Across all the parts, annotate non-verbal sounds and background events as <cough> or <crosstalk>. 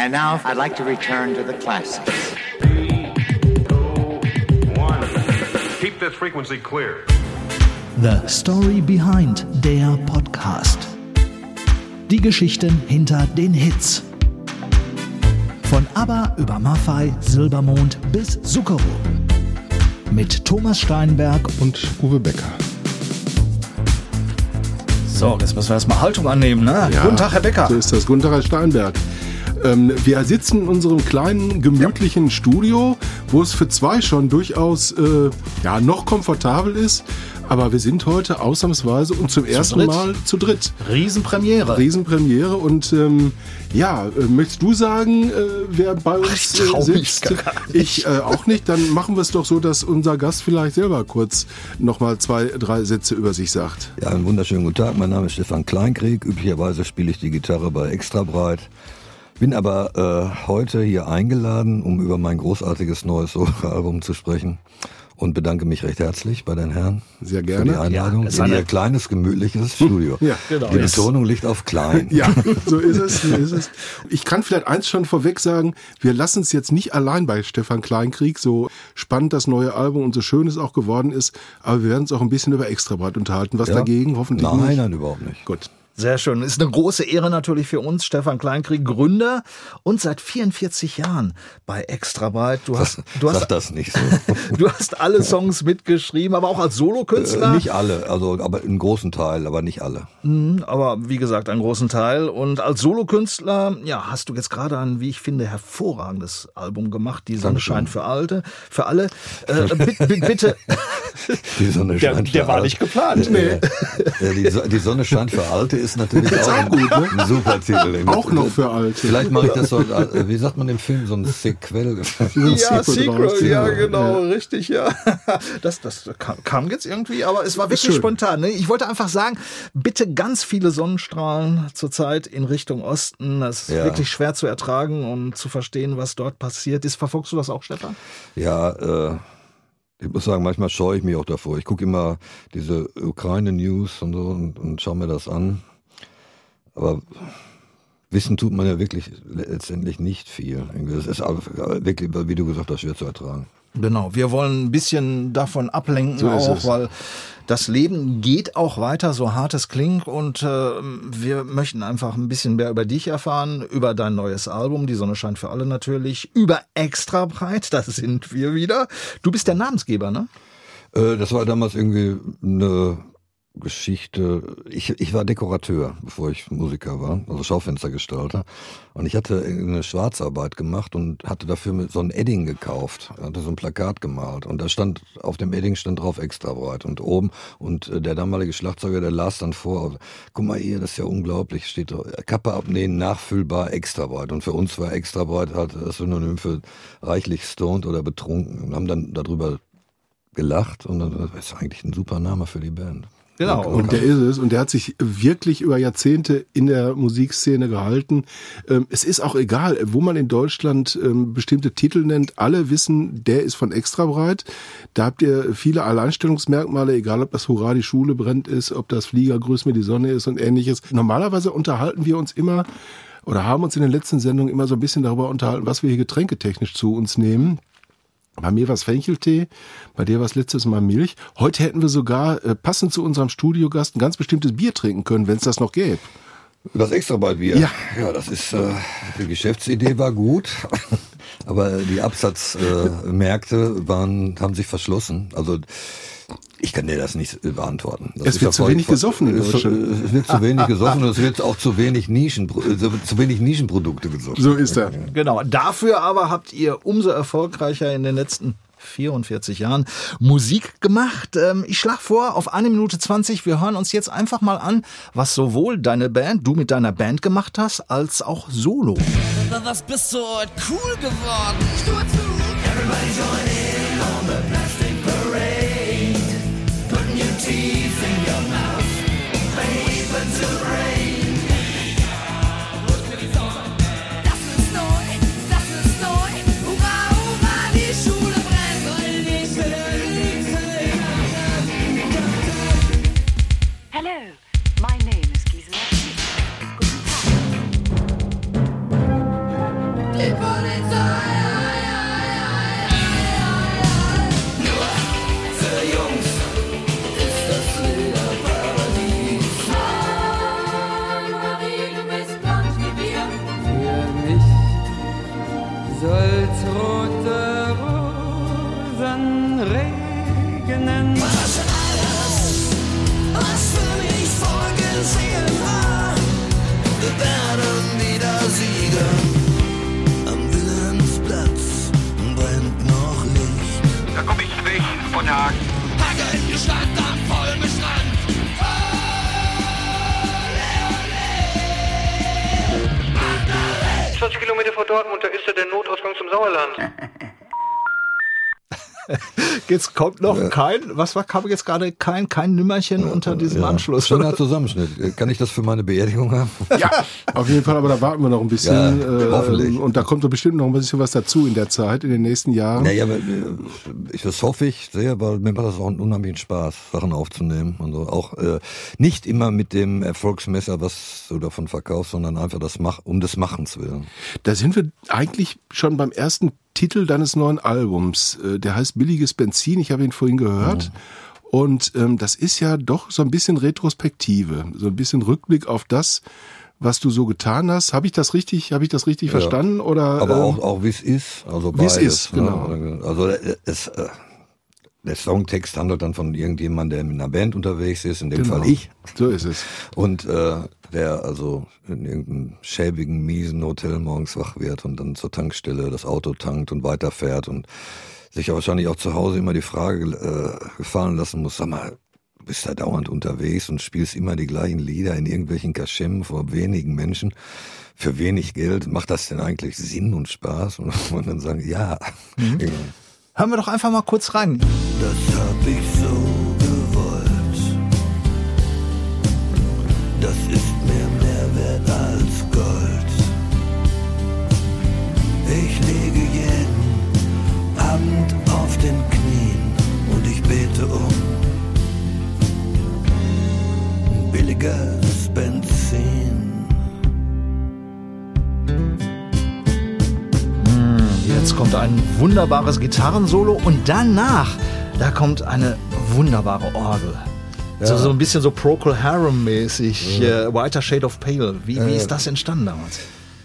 And now I'd like to return to the classics. Keep this frequency clear. The Story Behind der Podcast. Die Geschichten hinter den Hits. Von ABBA über Maffei, Silbermond bis Zuckerro. Mit Thomas Steinberg und Uwe Becker. So, jetzt müssen wir erstmal Haltung annehmen, ne? Ja, Guten Tag, Herr Becker. So ist das. Guten Tag, Herr Steinberg. Ähm, wir sitzen in unserem kleinen, gemütlichen ja. Studio, wo es für zwei schon durchaus äh, ja, noch komfortabel ist. Aber wir sind heute ausnahmsweise und zum zu ersten dritt. Mal zu dritt. Riesenpremiere. Riesenpremiere. Und ähm, ja, äh, möchtest du sagen, äh, wer bei uns Ach, ich äh, sitzt? Ich äh, auch nicht. Dann machen wir es doch so, dass unser Gast vielleicht selber kurz nochmal zwei, drei Sätze über sich sagt. Ja, einen wunderschönen guten Tag. Mein Name ist Stefan Kleinkrieg. Üblicherweise spiele ich die Gitarre bei Extra Breit. Bin aber äh, heute hier eingeladen, um über mein großartiges neues Solo-Album zu sprechen und bedanke mich recht herzlich bei den Herren. Sehr gerne. Für die Einladung ja, in ihr kleines, gemütliches Studio. <laughs> ja, genau. Die Betonung liegt auf klein. <laughs> Ja, so ist es, so <laughs> ist es. Ich kann vielleicht eins schon vorweg sagen, wir lassen es jetzt nicht allein bei Stefan Kleinkrieg, so spannend das neue Album und so schön es auch geworden ist, aber wir werden uns auch ein bisschen über Extrabreit unterhalten. Was Ja? dagegen? Hoffentlich Nein, nicht. nein, überhaupt nicht. Gut. Sehr schön. Ist eine große Ehre natürlich für uns, Stefan Kleinkrieg, Gründer und seit 44 Jahren bei Extrabreit. Du hast, du Sag hast, das nicht so. <laughs> du hast alle Songs mitgeschrieben, aber auch als Solokünstler. äh, nicht alle, also aber einen großen Teil, aber nicht alle. Mhm, aber wie gesagt, einen großen Teil. Und als Solokünstler, ja, hast du jetzt gerade ein, wie ich finde, hervorragendes Album gemacht. Die Sonne Dankeschön. scheint für Alte, für alle. Äh, bitte, bitte. <laughs> Die Sonne Der- scheint der für war nicht geplant. Äh, äh, die, So- die Sonne scheint für Alte ist natürlich auch, ein, gut, ne? ein super Titel. Auch noch für Alte. Vielleicht mache ich das so, äh, wie sagt man im Film, so ein Sequel. Ja, Sequel ja, Ja, genau, richtig, ja. <laughs> Das, das kam, kam jetzt irgendwie, aber es war wirklich spontan. Ne? Ich wollte einfach sagen, bitte ganz viele Sonnenstrahlen zurzeit in Richtung Osten. Das ist Ja. wirklich schwer zu ertragen und zu verstehen, was dort passiert ist. Verfolgst du das auch, Stefan? Ja, äh, ich muss sagen, manchmal scheue ich mich auch davor. Ich gucke immer diese Ukraine-News und so und, und schaue mir das an. Aber wissen tut man ja wirklich letztendlich nicht viel. Es ist aber wirklich, wie du gesagt hast, schwer zu ertragen. Genau, wir wollen ein bisschen davon ablenken So auch, weil das Leben geht auch weiter, so hart es klingt. Und äh, wir möchten einfach ein bisschen mehr über dich erfahren, über dein neues Album, Die Sonne scheint für alle natürlich, über Extra breit, das sind wir wieder. Du bist der Namensgeber, ne? Äh, das war damals irgendwie eine Geschichte. Ich, ich war Dekorateur, bevor ich Musiker war, also Schaufenstergestalter. Und ich hatte eine Schwarzarbeit gemacht und hatte dafür so ein Edding gekauft. Hatte so ein Plakat gemalt. Und da stand, auf dem Edding stand drauf extra breit. Und oben, und äh, der damalige Schlagzeuger, der las dann vor, guck mal hier, das ist ja unglaublich, steht da, Kappe abnehmen, nachfüllbar, extra breit. Und für uns war extra breit halt das Synonym für reichlich stoned oder betrunken. Und haben dann darüber gelacht und dann, das ist eigentlich ein super Name für die Band. Genau. Und der ist es. Und der hat sich wirklich über Jahrzehnte in der Musikszene gehalten. Ähm, Es ist auch egal, wo man in Deutschland ähm, bestimmte Titel nennt. Alle wissen, der ist von extra breit. Da habt ihr viele Alleinstellungsmerkmale, egal ob das Hurra, die Schule brennt ist, ob das Flieger, grüß mir die Sonne ist und ähnliches. Normalerweise unterhalten wir uns immer oder haben uns in den letzten Sendungen immer so ein bisschen darüber unterhalten, was wir hier getränketechnisch zu uns nehmen. Bei mir war es Fencheltee, bei dir war es letztes Mal Milch. Heute hätten wir sogar, äh, passend zu unserem Studiogast, ein ganz bestimmtes Bier trinken können, wenn es das noch gäbe. Das extra bald Bier. Ja. ja, das ist äh, die Geschäftsidee war gut, <laughs> aber die Absatzmärkte äh, waren haben sich verschlossen. Also ich kann dir das nicht beantworten. Das Es wird zu wenig gesoffen in es, Deutschland. es wird zu <laughs> wenig gesoffen und es wird auch zu wenig Nischen, zu wenig Nischenprodukte gesoffen. So ist er. Genau. Dafür aber habt ihr umso erfolgreicher in den letzten 44 Jahren Musik gemacht. Ähm, Ich schlage vor, auf eine Minute 20, wir hören uns jetzt einfach mal an, was sowohl deine Band, du mit deiner Band gemacht hast, als auch Solo. Was bist du heute cool geworden? Everybody join in Jetzt kommt noch kein, was war, kam jetzt gerade kein, kein Nümmerchen unter diesem Anschluss. Schöner Zusammenschnitt. Kann ich das für meine Beerdigung haben? Ja, auf jeden Fall, aber da warten wir noch ein bisschen. Ja, äh, hoffentlich. Und da kommt doch bestimmt noch ein bisschen was dazu in der Zeit, in den nächsten Jahren. Naja, äh, ich, das hoffe ich sehr, weil mir macht das auch einen unheimlichen Spaß, Sachen aufzunehmen. Und so. Auch äh, nicht immer mit dem Erfolgsmesser, was du davon verkaufst, sondern einfach das Mach, um des Machens willen. Da sind wir eigentlich schon beim ersten Titel deines neuen Albums. Äh, Der heißt Billiges Benzin. Ich habe ihn vorhin gehört. Und ähm, das ist ja doch so ein bisschen Retrospektive, so ein bisschen Rückblick auf das, was du so getan hast. Habe ich das richtig? Habe ich das richtig Ja. verstanden? Oder Aber ähm, auch, auch wie es ist. Also Wie es ist, genau. Ne? Also äh, es, äh, der Songtext handelt dann von irgendjemandem, der mit einer Band unterwegs ist, in dem Genau. Fall ich. so ist es. Und äh, der also in irgendeinem schäbigen, miesen Hotel morgens wach wird und dann zur Tankstelle das Auto tankt und weiterfährt und sich ja wahrscheinlich auch zu Hause immer die Frage äh, gefallen lassen muss, sag mal, du bist da dauernd unterwegs und spielst immer die gleichen Lieder in irgendwelchen Kaschemmen vor wenigen Menschen für wenig Geld. Macht das denn eigentlich Sinn und Spaß? Und <laughs> man dann sagen, ja. Ja. Hören wir doch einfach mal kurz rein. Das hab ich so bete um billiges Benzin. Jetzt kommt ein wunderbares Gitarrensolo und danach, da kommt eine wunderbare Orgel. So, so ein bisschen so Procol Harum-mäßig, äh, Whiter Shade of Pale. Wie, wie ist das entstanden damals?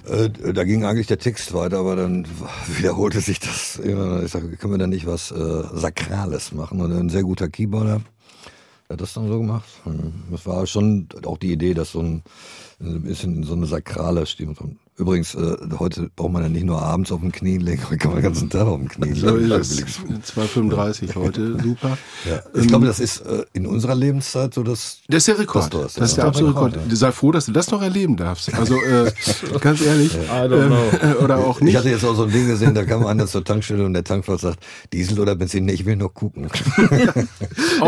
Äh, da ging eigentlich der Text weiter, aber dann <laughs> wiederholte sich das immer. Ich sage, können wir da nicht was äh, Sakrales machen? Und ein sehr guter Keyboarder hat das dann so gemacht. Das war schon auch die Idee, dass so ein, ein bisschen so eine sakrale Stimme kommt. Übrigens, äh, heute braucht man ja nicht nur abends auf dem Knie legen, heute kann man den ganzen Tag auf dem Knie So legen. ist es. 2,35 heute, super. <laughs> Ja. Ich glaube, das ist äh, in unserer Lebenszeit so das. Das ist der Rekord. Das Das, ist das, ist ja. der absolute Rekord. Sei froh, dass du das noch erleben darfst. Also äh, <laughs> ganz ehrlich. don't ähm, <laughs> oder auch Ich nicht. hatte jetzt auch so ein Ding gesehen, da kam einer zur Tankstelle und der Tankwart sagt, Diesel oder Benzin? Nee, ich will nur gucken.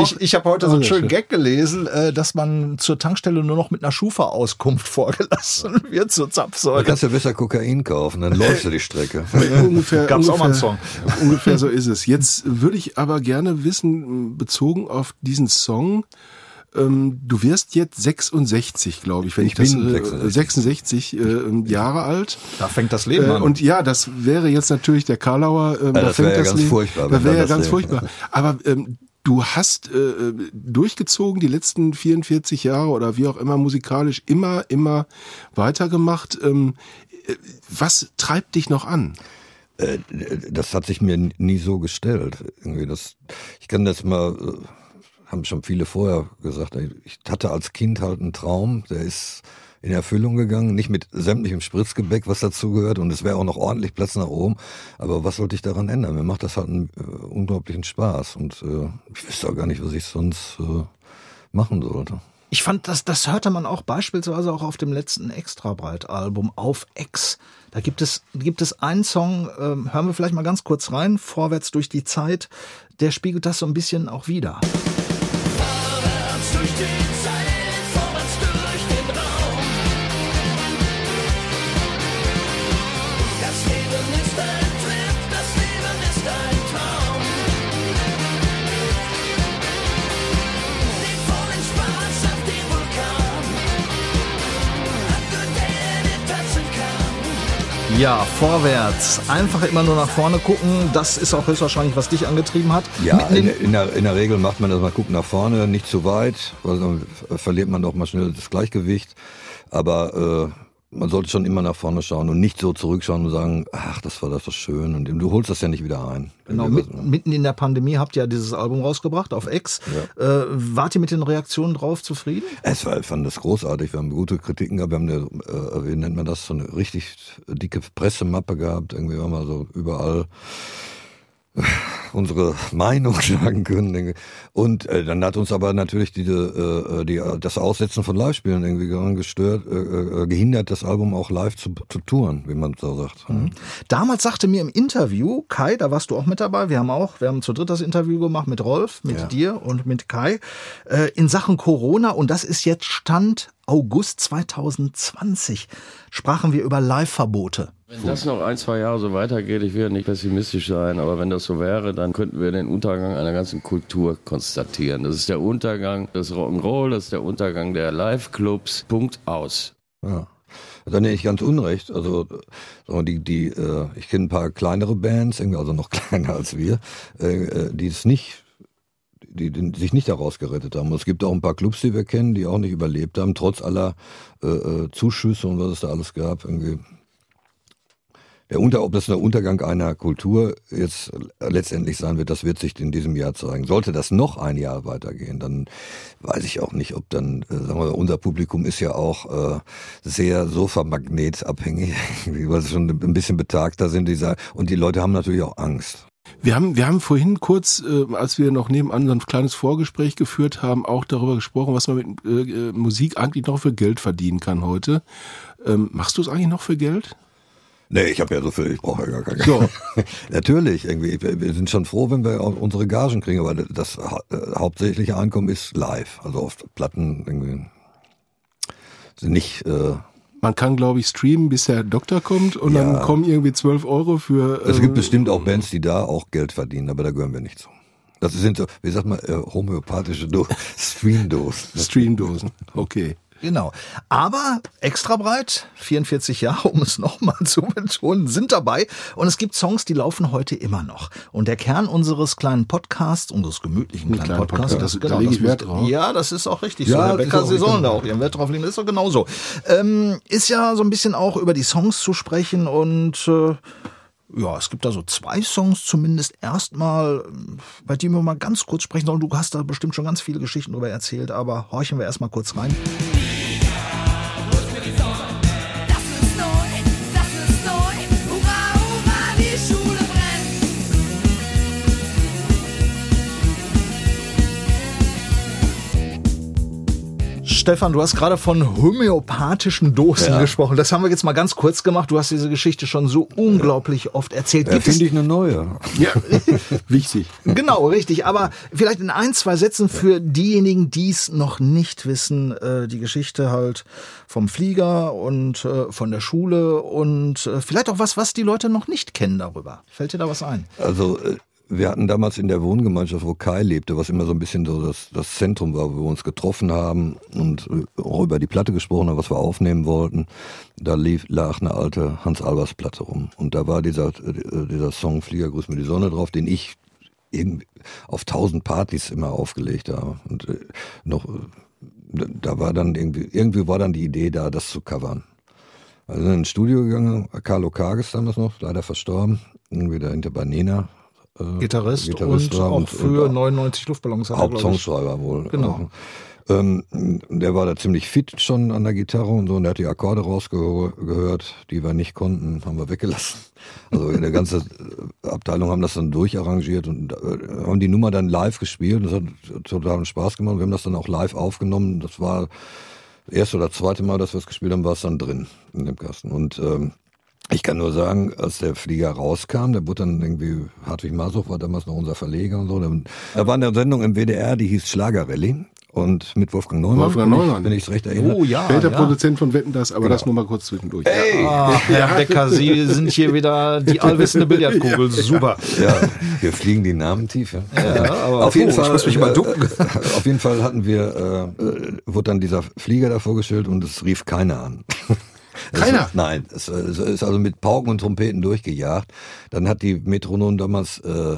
Ich, ich habe heute so einen schönen schön. Gag gelesen, äh, dass man zur Tankstelle nur noch mit einer Schufa-Auskunft vorgelassen wird zur Zapfsäule. Kannst du besser Kokain kaufen, dann <laughs> läufst du die Strecke. <laughs> ungefähr, Gab's ungefähr, auch mal einen Song. ungefähr so ist es. Jetzt würde ich aber gerne wissen, bezogen auf diesen Song, ähm, du wirst jetzt 66, glaube ich, wenn ich, Ich das bin äh, 66. 66 äh, Jahre alt. Da fängt das Leben Äh, an. und ja, das wäre jetzt natürlich der Karlauer. Ähm, da das fängt wäre ja das ganz Leben- furchtbar, Da wäre ja ganz Leben- furchtbar. Aber ähm, du hast äh, durchgezogen die letzten 44 Jahre oder wie auch immer musikalisch immer, immer weitergemacht. Ähm, äh, was treibt dich noch an? Äh, das hat sich mir nie so gestellt. Irgendwie das, ich kann das mal, äh, haben schon viele vorher gesagt, ich hatte als Kind halt einen Traum, der ist in Erfüllung gegangen, nicht mit sämtlichem Spritzgebäck, was dazugehört, und es wäre auch noch ordentlich Platz nach oben. Aber was sollte ich daran ändern? Mir macht das halt einen äh, unglaublichen Spaß und äh, ich wüsste auch gar nicht, was ich sonst äh, machen sollte. Ich fand, das, das hörte man auch beispielsweise auch auf dem letzten Extrabreit-Album auf X. Da gibt es, gibt es einen Song, ähm, hören wir vielleicht mal ganz kurz rein, Vorwärts durch die Zeit, der spiegelt das so ein bisschen auch wieder. Vorwärts durch die Zeit, Ja, vorwärts. Einfach immer nur nach vorne gucken. Das ist auch höchstwahrscheinlich, was dich angetrieben hat. Ja, in, in, der, in der Regel macht man das, man guckt nach vorne, nicht zu weit, weil dann verliert man doch mal schnell das Gleichgewicht. Aber äh, man sollte schon immer nach vorne schauen und nicht so zurückschauen und sagen, ach, das war das so schön und du holst das ja nicht wieder ein. Genau, mit, mitten in der Pandemie habt ihr ja dieses Album rausgebracht auf X. Äh, wart ihr mit den Reaktionen drauf zufrieden? Es war, ich fand das großartig. Wir haben gute Kritiken gehabt. Wir haben eine, äh, wie nennt man das, so eine richtig dicke Pressemappe gehabt. Irgendwie haben wir so überall unsere Meinung <laughs> sagen können. Und äh, dann hat uns aber natürlich diese, äh, die, das Aussetzen von Live-Spielen irgendwie daran gestört, äh, äh, gehindert, das Album auch live zu, zu touren, wie man so sagt. Damals sagte mir im Interview Kai, da warst du auch mit dabei, wir haben auch, wir haben zu dritt das Interview gemacht mit Rolf, mit Ja. dir und mit Kai, äh, in Sachen Corona und das ist jetzt Stand August 2020, sprachen wir über Live-Verbote. Wenn das noch ein, zwei Jahre so weitergeht, ich will ja nicht pessimistisch sein, aber wenn das so wäre, dann könnten wir den Untergang einer ganzen Kultur konstatieren. Das ist der Untergang des Rock'n'Roll, das ist der Untergang der Live-Clubs. Punkt aus. Ja. Dann nicht ganz unrecht. Also die, die, äh, ich kenne ein paar kleinere Bands, also noch <laughs> kleiner als wir, äh, äh, die es nicht, die, sich nicht daraus gerettet haben. Es gibt auch ein paar Clubs, die wir kennen, die auch nicht überlebt haben, trotz aller Zuschüsse und was es da alles gab. Irgendwie. Der Unter, ob das der Untergang einer Kultur jetzt letztendlich sein wird, das wird sich in diesem Jahr zeigen. Sollte das noch ein Jahr weitergehen, dann weiß ich auch nicht, ob dann, äh, sagen wir, unser Publikum ist ja auch äh, sehr Sofamagnetabhängig, <laughs> weil sie schon ein bisschen betagter sind, dieser, und die Leute haben natürlich auch Angst. Wir haben, wir haben vorhin kurz, äh, als wir noch nebenan so ein kleines Vorgespräch geführt haben, auch darüber gesprochen, was man mit äh, äh, Musik eigentlich noch für Geld verdienen kann heute. Ähm, machst du es eigentlich noch für Geld? Nee, ich habe ja so viel, ich brauche ja gar kein So. <laughs> Natürlich, irgendwie. Wir sind schon froh, wenn wir unsere Gagen kriegen, aber das äh, hauptsächliche Einkommen ist live. Also auf Platten irgendwie sind nicht. Äh, Man kann, glaube ich, streamen, bis der Doktor kommt und Ja. dann kommen irgendwie 12 Euro für. es äh, gibt bestimmt auch Bands, die da auch Geld verdienen, aber da gehören wir nicht zu. Das sind so, wie sagt man, äh, homöopathische Do <laughs> Streamdosen. Streamdosen. Okay. Genau. Aber extra breit, 44 Jahre, um es nochmal zu betonen, sind dabei. Und es gibt Songs, die laufen heute immer noch. Und der Kern unseres kleinen Podcasts, unseres gemütlichen kleinen, kleinen Podcasts, Podcast, das- da lege ich Wert drauf. Ja, das ist auch richtig. Ja, so. Der Bäcker, Sie sollen da auch ihren Wert drauf legen. Das ist doch genauso. Ähm, ist ja so ein bisschen auch über die Songs zu sprechen und äh, ja, es gibt da so zwei Songs zumindest erstmal, bei denen wir mal ganz kurz sprechen sollen. Du hast da bestimmt schon ganz viele Geschichten drüber erzählt, aber horchen wir erstmal kurz rein. Das Stefan, du hast gerade von homöopathischen Dosen Ja. gesprochen. Das haben wir jetzt mal ganz kurz gemacht. Du hast diese Geschichte schon so unglaublich oft erzählt. Ja, Gibt es, finde ich eine neue. Ja, <laughs> wichtig. genau, richtig. Aber vielleicht in ein, zwei Sätzen für diejenigen, die es noch nicht wissen, äh, die Geschichte halt vom Flieger und äh, von der Schule und äh, vielleicht auch was, was die Leute noch nicht kennen darüber. Fällt dir da was ein? Also wir hatten damals in der Wohngemeinschaft, wo Kai lebte, was immer so ein bisschen so das, das Zentrum war, wo wir uns getroffen haben und äh, auch über die Platte gesprochen haben, was wir aufnehmen wollten. Da lief, lag eine alte Hans-Albers-Platte rum. Und da war dieser, äh, dieser Song Flieger, grüß mir die Sonne drauf, den ich auf tausend Partys immer aufgelegt habe. Und äh, noch, äh, da war dann irgendwie, irgendwie war dann die Idee da, das zu covern. Also sind ins Studio gegangen, Carlo Kages damals noch, leider verstorben, irgendwie dahinter bei Nena. Äh, Gitarrist, Gitarrist und auch für und 99 Luftballons. er. Hauptsongschreiber wohl. Genau. Ähm, der war da ziemlich fit schon an der Gitarre und so und der hat die Akkorde rausgehört, die wir nicht konnten, haben wir weggelassen. Also in der ganze äh, Abteilung haben das dann durcharrangiert und äh, haben die Nummer dann live gespielt. Das hat total Spaß gemacht. Wir haben das dann auch live aufgenommen. Das war das erste oder zweite Mal, dass wir es gespielt haben, war es dann drin in dem Kasten. Und ähm, ich kann nur sagen, als der Flieger rauskam, der wurde dann irgendwie, Hartwig Masuch war damals noch unser Verleger und so. Da da war eine Sendung im WDR, die hieß Schlagerrallye. Und mit Wolfgang Neumann, Wolfgang wenn, Neumann. Ich, wenn ich es recht erinnere. Oh ja, Später ja. Produzent von Wetten das, aber das nur mal kurz zwischendurch. Ah, Herr Becker, Sie sind hier wieder die <laughs> allwissende Billardkugel. Super. Ja, wir fliegen die Namen tief. Ja, Ja, aber auf jeden ich Fall. muss mich mal ducken. Äh, auf jeden Fall hatten wir, äh, äh, wurde dann dieser Flieger da vorgestellt und es rief keiner an. Es- Keiner? nein, es, es ist also mit Pauken und Trompeten durchgejagt. Dann hat die Metronom damals äh,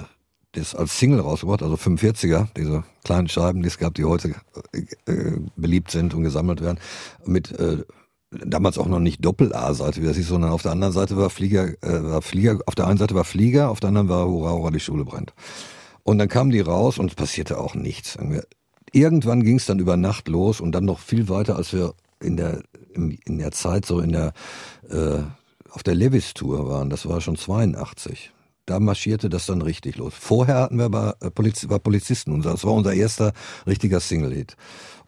das als Single rausgebracht, also 45er, diese kleinen Scheiben, die es gab, die heute äh, äh, beliebt sind und gesammelt werden, mit äh, damals auch noch nicht Doppel-A-Seite, wie das ist, sondern auf der anderen Seite war Flieger, äh, war Flieger, auf der einen Seite war Flieger, auf der anderen war Hurra, Hurra, die Schule brennt. Und dann kamen die raus und es passierte auch nichts. Irgendwann ging es dann über Nacht los und dann noch viel weiter, als wir in der, in, der Zeit so in der, äh, auf der Levis-Tour waren. Das war schon 82 da marschierte das dann richtig los. Vorher hatten wir aber äh, Poliz war Polizisten, unser, das war unser erster richtiger Single-Hit.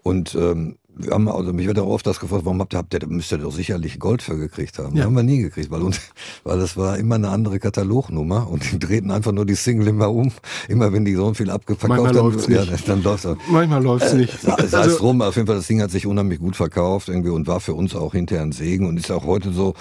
Und ähm, wir haben, also mich wird auch oft das gefragt, warum habt ihr, habt ihr, müsst ihr doch sicherlich Gold für gekriegt haben. Ja. Haben wir nie gekriegt, weil uns, weil das war immer eine andere Katalognummer und die drehten einfach nur die Single immer um. Immer wenn die so viel Manchmal haben, läuft's ja, nicht. dann läuft's auch. Manchmal läuft's nicht. Sei sei es Also- drum, auf jeden Fall, das Ding hat sich unheimlich gut verkauft irgendwie und war für uns auch hinterher ein Segen und ist auch heute so,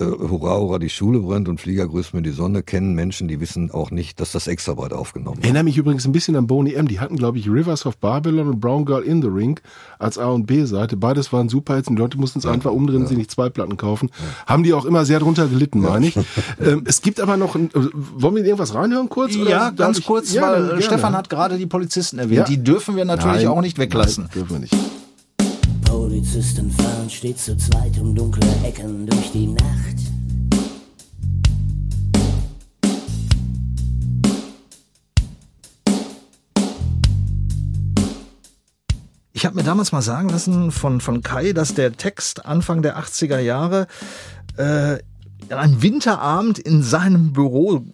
äh, hurra, hurra, die Schule brennt und Flieger grüßt mir die Sonne, kennen Menschen, die wissen auch nicht, dass das extra breit aufgenommen wird. Erinnere mich übrigens ein bisschen an Boney M. Die hatten, glaube ich, Rivers of Babylon und Brown Girl in the Ring als A- und B-Seite. Beides waren super Hits und die Leute mussten es einfach umdrehen, sich nicht zwei Platten kaufen. Haben die auch immer sehr drunter gelitten, meine ich. <laughs> ähm, es gibt aber noch, ein, äh, wollen wir irgendwas reinhören kurz? Ja, ganz ich- kurz, Ja, weil äh, gerne. Stefan hat gerade die Polizisten erwähnt. Ja. Die dürfen wir natürlich Nein, auch nicht weglassen. Nein, dürfen wir nicht. Polizisten fahren stets zu zweit um dunkle Ecken durch die Nacht. Ich habe mir damals mal sagen lassen von, von Kai, dass der Text Anfang der 80er Jahre äh, an einem Winterabend in seinem Büro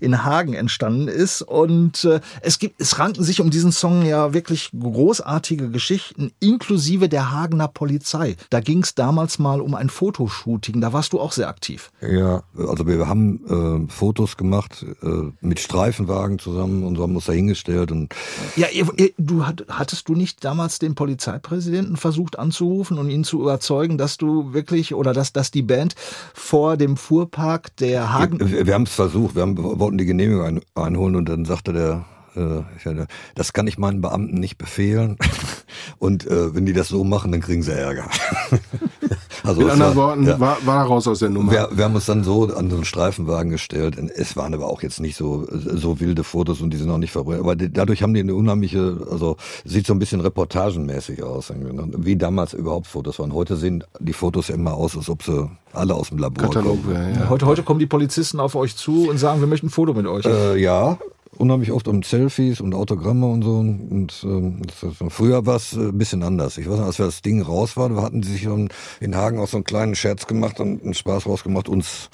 in Hagen entstanden ist. Und äh, es gibt, es ranken sich um diesen Song ja wirklich großartige Geschichten, inklusive der Hagener Polizei. Da ging es damals mal um ein Fotoshooting. Da warst du auch sehr aktiv. Ja, also wir haben äh, Fotos gemacht äh, mit Streifenwagen zusammen und so haben uns da hingestellt und Ja, ihr, ihr, du hat- hattest du nicht damals den Polizeipräsidenten versucht anzurufen und ihn zu überzeugen, dass du wirklich oder dass, dass die Band vor dem Fuhrpark der Hagen. wir, wir haben es versucht, wir haben, wollten die Genehmigung ein, einholen und dann sagte der äh, das kann ich meinen Beamten nicht befehlen. <laughs> Und äh, wenn die das so machen, dann kriegen sie Ärger. <laughs> also Mit anderen war- Worten, ja. war, war raus aus der Nummer. Wir, wir haben uns dann so an so einen Streifenwagen gestellt. Es waren aber auch jetzt nicht so so wilde Fotos und die sind auch nicht verbrannt. Aber die, dadurch haben die eine unheimliche, also sieht so ein bisschen reportagenmäßig aus, wie damals überhaupt Fotos waren. Heute sehen die Fotos ja immer aus, als ob sie alle aus dem Labor Katalog kommen. wäre, ja. Heute, heute kommen die Polizisten auf euch zu und sagen, wir möchten ein Foto mit euch. Äh, ja, unheimlich oft um Selfies und Autogramme und so. Und ähm, früher war es äh, ein bisschen anders. Ich weiß noch, als wir das Ding raus waren, hatten die sich schon in Hagen auch so einen kleinen Scherz gemacht und einen Spaß rausgemacht, uns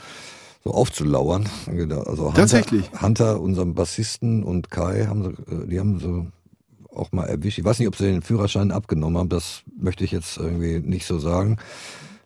so aufzulauern. Also Hunter, Tatsächlich? Hunter, unserem Bassisten und Kai, haben sie, äh, die haben so auch mal erwischt. Ich weiß nicht, ob sie den Führerschein abgenommen haben. Das möchte ich jetzt irgendwie nicht so sagen,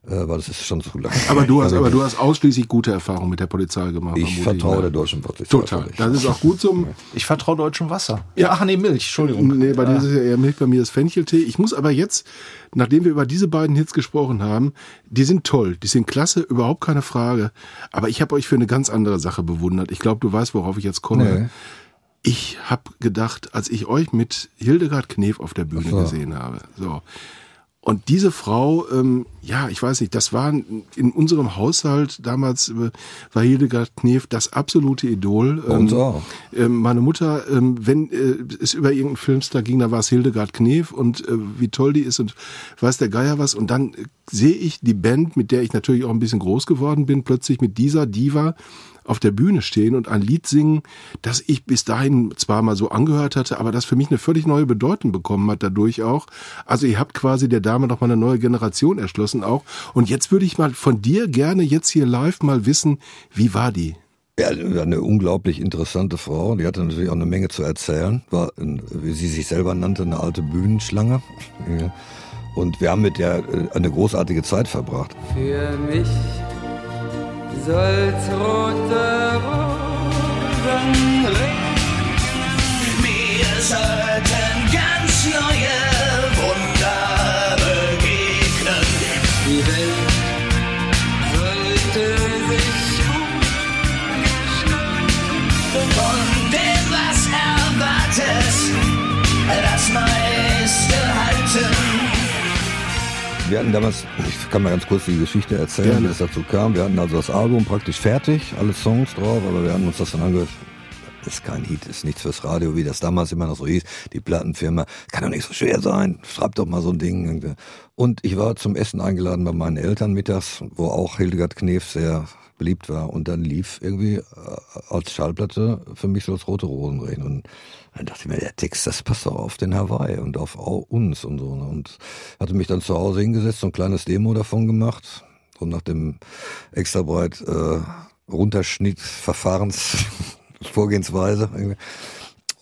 weil das ist schon zu lange. Aber du hast, Also aber du hast ausschließlich gute Erfahrungen mit der Polizei gemacht. ich vertraue ne? der deutschen Polizei. Total. Das ist auch gut zum. <laughs> Ich vertraue deutschem Wasser. Ja. Ach nee, Milch, Entschuldigung. Nee, bei dir ist es ja eher Milch, bei mir ist Fencheltee. Ich muss aber jetzt, nachdem wir über diese beiden Hits gesprochen haben, die sind toll, die sind klasse, überhaupt keine Frage. Aber ich habe euch für eine ganz andere Sache bewundert. Ich glaube, du weißt, worauf ich jetzt komme. Nee. Ich habe gedacht, als ich euch mit Hildegard Knef auf der Bühne so. gesehen habe, so. Und diese Frau, ähm, ja, ich weiß nicht, das war in unserem Haushalt damals äh, war Hildegard Knef das absolute Idol. Bei uns auch. Ähm, meine Mutter, ähm, wenn äh, es über irgendeinen Filmstar ging, da war es Hildegard Knef und äh, wie toll die ist und weiß der Geier was. Und dann äh, sehe ich die Band, mit der ich natürlich auch ein bisschen groß geworden bin, plötzlich mit dieser Diva auf der Bühne stehen und ein Lied singen, das ich bis dahin zwar mal so angehört hatte, aber das für mich eine völlig neue Bedeutung bekommen hat dadurch auch. Also ihr habt quasi der Dame noch mal eine neue Generation erschlossen auch. Und jetzt würde ich mal von dir gerne jetzt hier live mal wissen, wie war die? Ja, eine unglaublich interessante Frau. Die hatte natürlich auch eine Menge zu erzählen. War, wie sie sich selber nannte, eine alte Bühnenschlange. Und wir haben mit der äh, eine großartige Zeit verbracht. Für mich soll's rote Rosen regnen. Wir sollten ganz neue Wunder begegnen. Die Welt sollte sich umgestalten. Von dem, was erwartet, das meiste Wir hatten damals, ich kann mal ganz kurz die Geschichte erzählen, Gerne. wie es dazu kam. Wir hatten also das Album praktisch fertig, alle Songs drauf, aber wir hatten uns das dann angehört. ist kein Hit, ist nichts fürs Radio, wie das damals immer noch so hieß. Die Plattenfirma, kann doch nicht so schwer sein, schreib doch mal so ein Ding. Und ich war zum Essen eingeladen bei meinen Eltern mittags, wo auch Hildegard Knef sehr beliebt war. Und dann lief irgendwie äh, als Schallplatte für mich so das Rote Rosenregen. Und dann dachte ich mir, der Text, das passt doch auf den Hawaii und auf au- uns und so. ne? Und hatte mich dann zu Hause hingesetzt, so ein kleines Demo davon gemacht. Und nach dem extra breit äh, Runterschnitt Verfahrens <laughs> Vorgehensweise. irgendwie.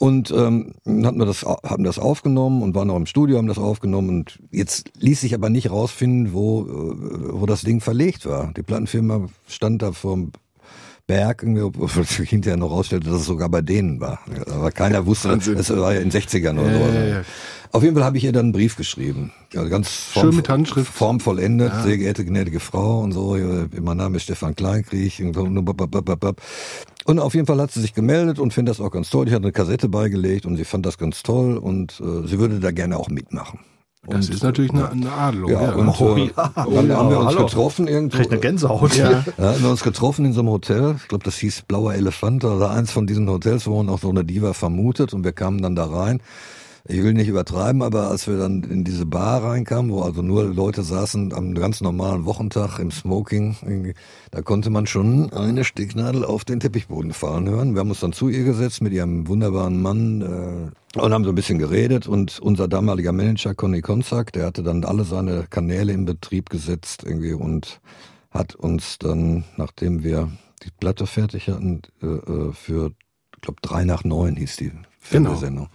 Und ähm, hatten wir das, haben das aufgenommen und waren noch im Studio, haben das aufgenommen und jetzt ließ sich aber nicht rausfinden, wo, äh, wo das Ding verlegt war. Die Plattenfirma stand da vorm Berg, obwohl sich hinterher noch rausstellte, dass es sogar bei denen war. Aber keiner wusste, das war ja in den 60ern oder so. ja, ja. Auf jeden Fall habe ich ihr dann einen Brief geschrieben. Ja, ganz Schön mit Handschrift. formvollendet, sehr geehrte gnädige Frau und so. Mein Name ist Stefan Kleinkrieg. Und auf jeden Fall hat sie sich gemeldet und findet das auch ganz toll. Ich hatte eine Kassette beigelegt und sie fand das ganz toll und äh, sie würde da gerne auch mitmachen. Das ist natürlich eine, eine Adelung. Ja, Ja, und Oh, äh, ja. dann haben wir uns Hallo. getroffen irgendwo. Kriegt eine Gänsehaut. Ja. Ja, haben wir uns getroffen in so einem Hotel. Ich glaube, das hieß Blauer Elefant oder eins von diesen Hotels, wo man auch so eine Diva vermutet. Und wir kamen dann da rein. Ich will nicht übertreiben, aber als wir dann in diese Bar reinkamen, wo also nur Leute saßen am ganz normalen Wochentag im Smoking, da konnte man schon eine Stecknadel auf den Teppichboden fahren hören. Wir haben uns dann zu ihr gesetzt mit ihrem wunderbaren Mann äh, und haben so ein bisschen geredet. Und unser damaliger Manager Conny Konzak, der hatte dann alle seine Kanäle in Betrieb gesetzt irgendwie und hat uns dann, nachdem wir die Platte fertig hatten, äh, äh, für, ich glaube, drei nach neun hieß die Fernsehsendung.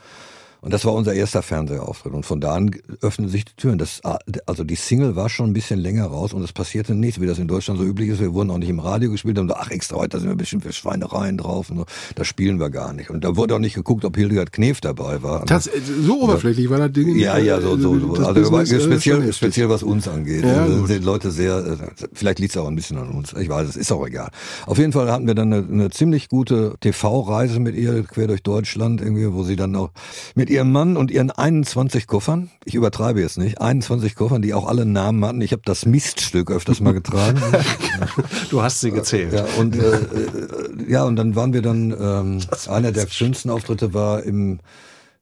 Und das war unser erster Fernsehauftritt. Und von da an öffneten sich die Türen. Das, also die Single war schon ein bisschen länger raus und es passierte nichts, wie das in Deutschland so üblich ist. Wir wurden auch nicht im Radio gespielt und ach extra, heute sind wir bestimmt für Schweinereien drauf. Und so. Das spielen wir gar nicht. Und da wurde auch nicht geguckt, ob Hildegard Knef dabei war. Das, so oberflächlich war das Ding. Ja, ja, so, so, so. Also Business, äh, speziell, speziell was uns angeht. Ja, Also sind Leute sehr, äh, vielleicht liegt es auch ein bisschen an uns. Ich weiß, es ist auch egal. Auf jeden Fall hatten wir dann eine, eine ziemlich gute TV-Reise mit ihr quer durch Deutschland irgendwie, wo sie dann auch mit ihrem Mann und ihren 21 Koffern, ich übertreibe jetzt nicht, 21 Koffern, die auch alle Namen hatten. Ich habe das Miststück öfters mal getragen. <laughs> Du hast sie gezählt. Ja, und, äh, äh, ja, und dann waren wir dann, ähm, einer der schönsten Auftritte war im,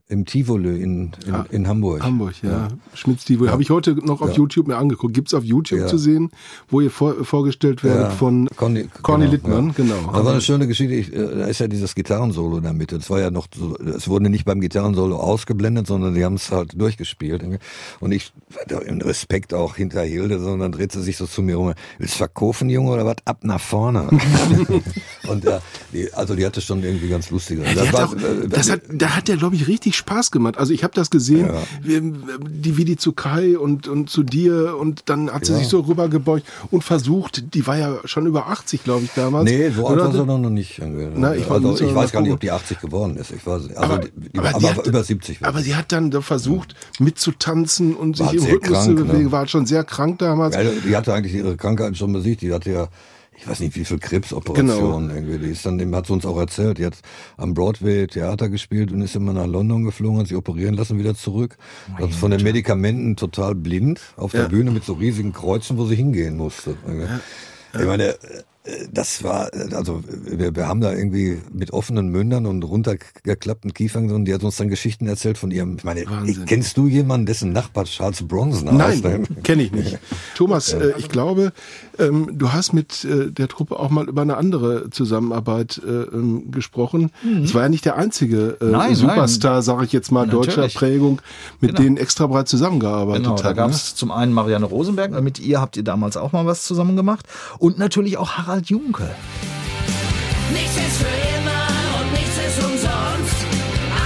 im Tivoli in, in, in Hamburg. Hamburg, ja. Schmitz TV. Habe ich heute noch auf Ja. YouTube mir angeguckt. Gibt's auf YouTube Ja. zu sehen, wo ihr vor, vorgestellt werdet Ja. von Conny, Conny genau, Littmann, ja. genau. Da war eine schöne Geschichte. Ich, äh, da ist ja dieses Gitarrensolo in der Mitte. Das war ja noch so, es wurde nicht beim Gitarrensolo ausgeblendet, sondern die haben es halt durchgespielt. Und ich im Respekt auch hinter Hilde, sondern dreht sie sich so zu mir rum. Willst du verkaufen, Junge, oder was? Ab nach vorne. <laughs> <laughs> und ja, die, also die hatte schon irgendwie ganz lustige. Ja, die hat auch, das hat, da hat der, glaube ich, richtig Spaß gemacht. Also ich habe das gesehen, wie, die, wie die zu Kai und, und zu dir und dann hat sie Ja. sich so rübergebeugt und versucht, die war ja schon über 80, glaube ich, damals. Nee, so alt war sie noch nicht. Na, ich war- also, ich weiß gar nicht, ob die 80 geworden ist. Ich weiß, also Aber, die, aber, aber, hat, über 70 war aber sie. hat dann da versucht, mitzutanzen und sich War im sehr Rhythmus krank, zu ne? bewegen. War halt schon sehr krank damals. Ja, die hatte eigentlich ihre Krankheit schon besiegt. Die hatte ja, ich weiß nicht, wie viel Krebsoperationen irgendwie. Die ist dann, dem hat sie uns auch erzählt. Die hat am Broadway Theater gespielt und ist immer nach London geflogen, hat sich operieren lassen, wieder zurück. Also von den Medikamenten total blind auf Ja. der Bühne mit so riesigen Kreuzen, wo sie hingehen musste. Ich meine, das war, also wir, wir haben da irgendwie mit offenen Mündern und runtergeklappten Kiefern, und die hat uns dann Geschichten erzählt von ihrem, ich meine, Wahnsinn. kennst du jemanden, dessen Nachbar Charles Bronson heißt? Nein, kenne ich nicht. <laughs> Thomas, äh, ich glaube, ähm, du hast mit äh, der Truppe auch mal über eine andere Zusammenarbeit äh, ähm, gesprochen. Es war ja nicht der einzige äh, Mhm. Nein, Superstar, sage ich jetzt mal, deutscher Natürlich. Prägung, mit Genau. denen extra breit zusammengearbeitet Genau, da hat. gab ne? es zum einen Marianne Rosenberg, mit ihr habt ihr damals auch mal was zusammen gemacht und natürlich auch Harald Junke. Nichts ist für immer und nichts ist umsonst.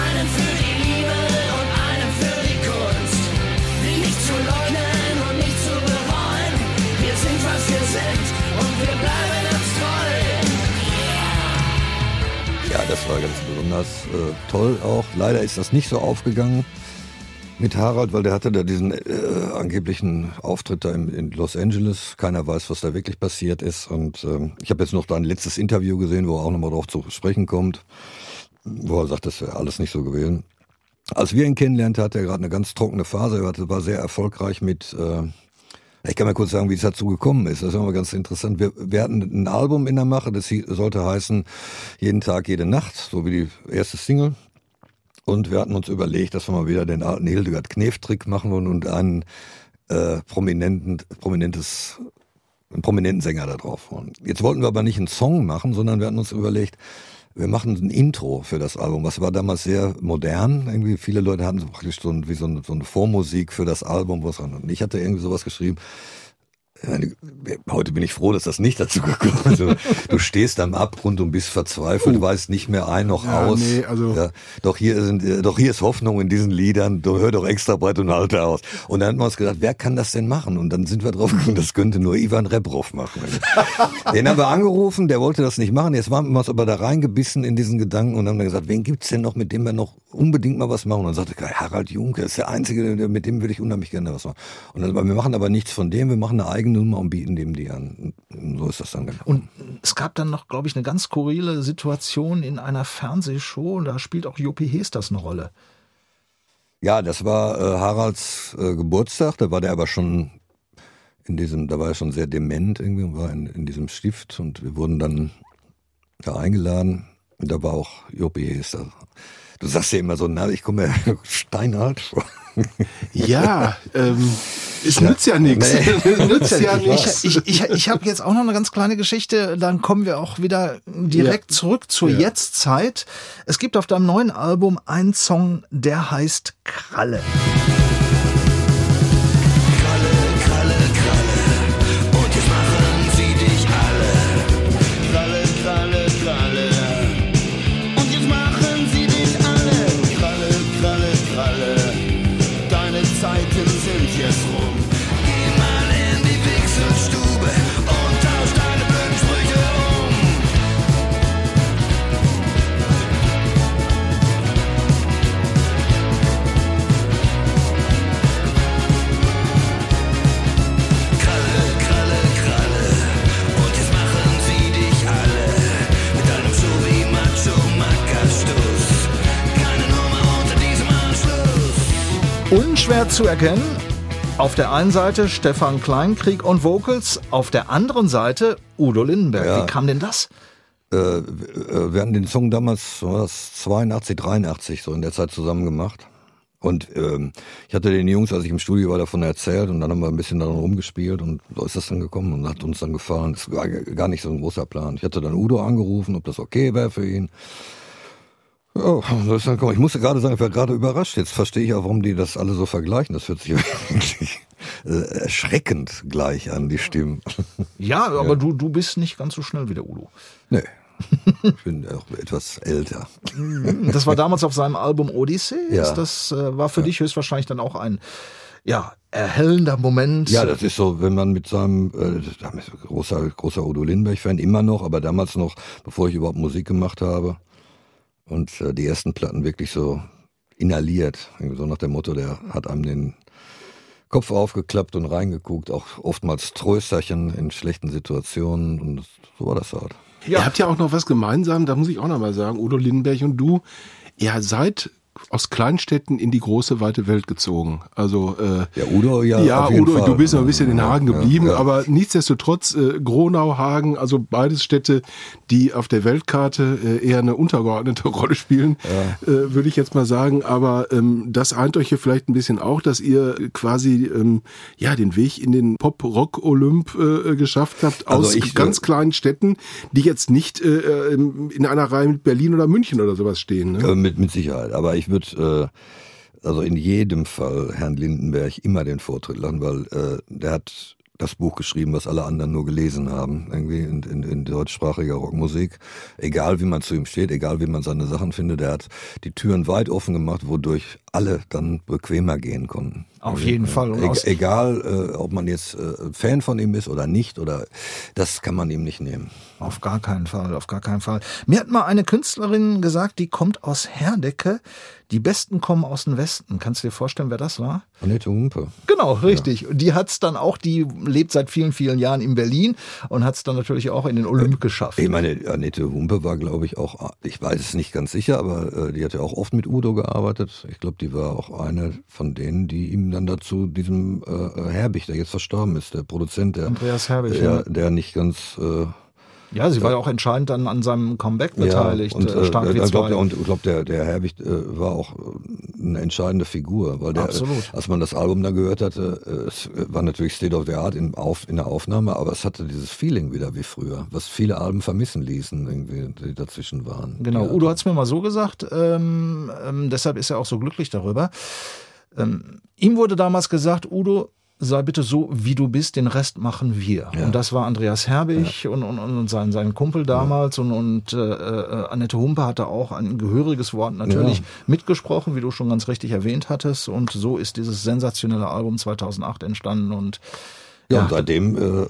Einen für die Liebe und einen für die Kunst. Nicht zu leugnen und nicht zu bereuen. Wir sind, was wir sind und wir bleiben uns treu. Ja, das war ganz besonders äh, toll auch. Leider ist das nicht so aufgegangen mit Harald, weil der hatte da diesen äh, angeblichen Auftritt da in, in Los Angeles. Keiner weiß, was da wirklich passiert ist. Und ähm, ich habe jetzt noch da ein letztes Interview gesehen, wo er auch nochmal drauf zu sprechen kommt, wo er sagt, das wäre alles nicht so gewesen. Als wir ihn kennenlernten, hatte er gerade eine ganz trockene Phase. Er war sehr erfolgreich mit, äh, Ich kann mal kurz sagen, wie es dazu gekommen ist. Das ist immer ganz interessant. Wir, wir hatten ein Album in der Mache, das sollte heißen Jeden Tag, jede Nacht, so wie die erste Single. Und wir hatten uns überlegt, dass wir mal wieder den alten Hildegard Knef-Trick machen und einen äh, prominenten, prominentes, einen prominenten Sänger da drauf wollen. Jetzt wollten wir aber nicht einen Song machen, sondern wir hatten uns überlegt, wir machen ein Intro für das Album. Was war damals sehr modern. Irgendwie viele Leute hatten so praktisch so, ein, wie so, eine, so eine Vormusik für das Album. Was. Und ich hatte irgendwie sowas geschrieben. Heute bin ich froh, dass das nicht dazu gekommen ist. Also, du stehst am Abgrund und bist verzweifelt, du weißt nicht mehr ein noch Ja, aus. nee, also- ja, doch hier sind, äh, doch hier ist Hoffnung in diesen Liedern. Du hör doch extra breit und halte aus. Und dann haben wir uns gedacht, wer kann das denn machen? Und dann sind wir drauf gekommen, das könnte nur Ivan Rebrov machen. <laughs> Den haben wir angerufen, der wollte das nicht machen. Jetzt waren wir uns aber da reingebissen in diesen Gedanken und haben dann gesagt, wen gibt's denn noch, mit dem wir noch unbedingt mal was machen? Und dann sagte er, Harald Junke ist der Einzige, mit dem würde ich unheimlich gerne was machen. Und dann, wir machen aber nichts von dem, wir machen eine eigene Nummer und bieten dem die an. Und so ist das dann gekommen. Und es gab dann noch, glaube ich, eine ganz skurrile Situation in einer Fernsehshow. Und da spielt auch Jopi Hesters eine Rolle. Ja, das war äh, Haralds äh, Geburtstag, da war der aber schon in diesem, da war er schon sehr dement irgendwie und war in, in diesem Stift und wir wurden dann da eingeladen und da war auch Jopi Hester. Du sagst ja immer so, na, ich komme mir <laughs> steinalt vor. Ja, ähm, es nützt ja nichts. Nee. <laughs> nützt ja Ich, nichts. ich, ich, ich habe jetzt auch noch eine ganz kleine Geschichte, dann kommen wir auch wieder direkt Ja. zurück zur Ja. Jetztzeit. Es gibt auf deinem neuen Album einen Song, der heißt Kralle. Zu erkennen. Auf der einen Seite Stefan Kleinkrieg und Vocals, auf der anderen Seite Udo Lindenberg. Ja. Wie kam denn das? Äh, äh, wir hatten den Song damals, was war das 82, 83, so in der Zeit zusammen gemacht. Und ähm, ich hatte den Jungs, als ich im Studio war, davon erzählt und dann haben wir ein bisschen daran rumgespielt und so ist das dann gekommen und hat uns dann gefallen. Es war gar nicht so ein großer Plan. Ich hatte dann Udo angerufen, ob das okay wäre für ihn. Ja, gekommen. Ich musste gerade sagen, ich war gerade überrascht. Jetzt verstehe ich auch, warum die das alle so vergleichen. Das hört sich <laughs> wirklich äh, erschreckend gleich an, die Stimmen. Ja, <laughs> aber Du, du bist nicht ganz so schnell wie der Udo. Nee. <laughs> Ich bin auch etwas älter. Das war damals auf seinem Album Odyssey. Ja. Das äh, war für dich höchstwahrscheinlich dann auch ein ja, erhellender Moment. Ja, das ist so, wenn man mit seinem äh, großer großer Udo Lindenberg-Fan immer noch, aber damals noch, bevor ich überhaupt Musik gemacht habe und äh, die ersten Platten wirklich so inhaliert, so nach dem Motto, der hat einem den Kopf aufgeklappt und reingeguckt, auch oftmals Trösterchen in schlechten Situationen und so war das halt. Ihr habt ja auch noch was gemeinsam, da muss ich auch noch mal sagen, Udo Lindenberg und du, ihr seid aus Kleinstädten in die große weite Welt gezogen. Also äh, Ja, Udo ja. ja, Udo, Fall. du bist noch ein bisschen in Ja, Hagen ja, geblieben, ja. aber nichtsdestotrotz äh, Gronau, Hagen, also beides Städte, die auf der Weltkarte äh, eher eine untergeordnete <laughs> Rolle spielen, äh, würde ich jetzt mal sagen. Aber ähm, das eint euch hier vielleicht ein bisschen auch, dass ihr quasi ähm, ja den Weg in den Pop-Rock-Olymp äh, geschafft habt Also aus ich, ganz äh, kleinen Städten, die jetzt nicht äh, ähm, in einer Reihe mit Berlin oder München oder sowas stehen. Ne? Äh, mit, mit Sicherheit. Aber ich würde äh, also in jedem Fall Herrn Lindenberg immer den Vortritt lassen, weil äh, der hat das Buch geschrieben, was alle anderen nur gelesen haben, irgendwie in, in, in deutschsprachiger Rockmusik. Egal wie man zu ihm steht, egal wie man seine Sachen findet, der hat die Türen weit offen gemacht, wodurch alle dann bequemer gehen konnten. Auf jeden Fall. E egal, äh, ob man jetzt äh, Fan von ihm ist oder nicht, oder das kann man ihm nicht nehmen. Auf gar keinen Fall, auf gar keinen Fall. Mir hat mal eine Künstlerin gesagt, die kommt aus Herdecke. Die Besten kommen aus dem Westen. Kannst du dir vorstellen, wer das war? Annette Humpe. Genau, richtig. Und die hat's dann auch, die lebt seit vielen, vielen Jahren in Berlin und hat's dann natürlich auch in den Olymp geschafft. Ich meine, Annette Humpe war, glaube ich, auch, ich weiß es nicht ganz sicher, aber äh, die hat ja auch oft mit Udo gearbeitet. Ich glaube, glaube, die war auch eine von denen, die ihm dann dazu diesem äh, Herbig, der jetzt verstorben ist, der Produzent, der Andreas Herbig, der, ja. der nicht ganz äh, Ja, sie war ja auch entscheidend dann an seinem Comeback beteiligt. und, äh, äh, stark wie ich glaube, zwei. der, und ich glaub, der, der Herbig äh, war auch äh, eine entscheidende Figur, weil der, Absolut. als man das Album da gehört hatte, äh, es war natürlich State of the Art in, auf, in der Aufnahme, aber es hatte dieses Feeling wieder wie früher, was viele Alben vermissen ließen, irgendwie, die dazwischen waren. Genau, Ja. Udo hat es mir mal so gesagt, ähm, ähm, deshalb ist er auch so glücklich darüber. Ähm, ihm wurde damals gesagt, Udo, sei bitte so, wie du bist, den Rest machen wir. Ja. Und das war Andreas Herbig und, und, und sein, sein Kumpel damals und, und äh, äh, Annette Humpe hatte auch ein gehöriges Wort natürlich Ja. mitgesprochen, wie du schon ganz richtig erwähnt hattest. Und so ist dieses sensationelle Album 2008 entstanden und Ja, Ja. und seitdem äh,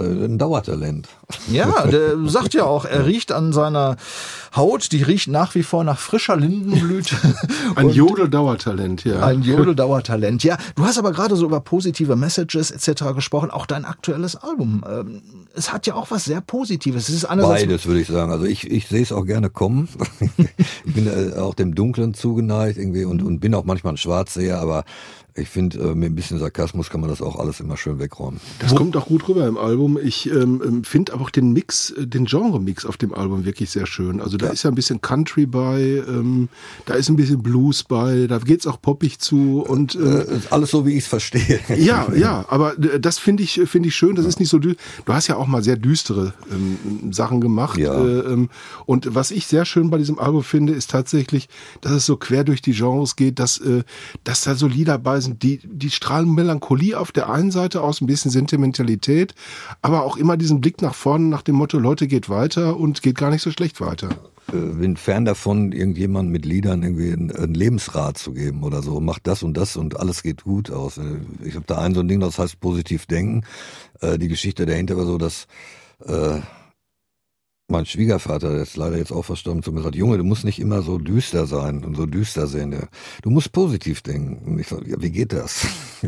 ein Dauertalent. Ja, <laughs> der sagt ja auch, er riecht an seiner Haut, die riecht nach wie vor nach frischer Lindenblüte. <laughs> Ein Jodel-Dauertalent, ja. Ein Jodeldauertalent. Ja, du hast aber gerade so über positive Messages etc. gesprochen, auch dein aktuelles Album. Ähm, Es hat ja auch was sehr Positives. Es ist einerseits Beides würde ich sagen. Also ich, ich sehe es auch gerne kommen. <laughs> ich bin äh, auch dem Dunklen zugeneigt irgendwie und, und bin auch manchmal ein Schwarzseher, aber ich finde, äh, mit ein bisschen Sarkasmus kann man das auch alles immer schön wegräumen. Das kommt auch gut rüber im Album. Ich ähm, ähm, finde aber auch den Mix, äh, den Genre-Mix auf dem Album wirklich sehr schön. Also da ist ja ein bisschen Country bei, ähm, da ist ein bisschen Blues bei, da geht's auch poppig zu und ähm, Äh, alles so, wie ich es verstehe. <laughs> ja, ja, <laughs> aber äh, das finde ich finde ich schön. Das ist nicht so dü Du hast ja auch mal sehr düstere ähm, Sachen gemacht. Ja. Äh, ähm, und was ich sehr schön bei diesem Album finde, ist tatsächlich, dass es so quer durch die Genres geht, dass äh, dass da so Lieder bei sind, die die strahlen Melancholie auf der einen Seite aus, ein bisschen Sentimentalität, aber auch immer diesen Blick nach vorne nach dem Motto Leute geht weiter und geht gar nicht so schlecht weiter. äh, bin fern davon, irgendjemand mit Liedern irgendwie einen, Lebensrat zu geben oder so. Macht das und das und alles geht gut aus. Äh, Ich habe da ein so ein Ding, das heißt positiv denken. Äh, Die Geschichte dahinter war so, dass mein Schwiegervater, der ist leider jetzt auch verstorben, zu mir sagt, Junge, du musst nicht immer so düster sein und so düster sehen. Ja. Du musst positiv denken. Und ich sage, ja, wie geht das? <laughs>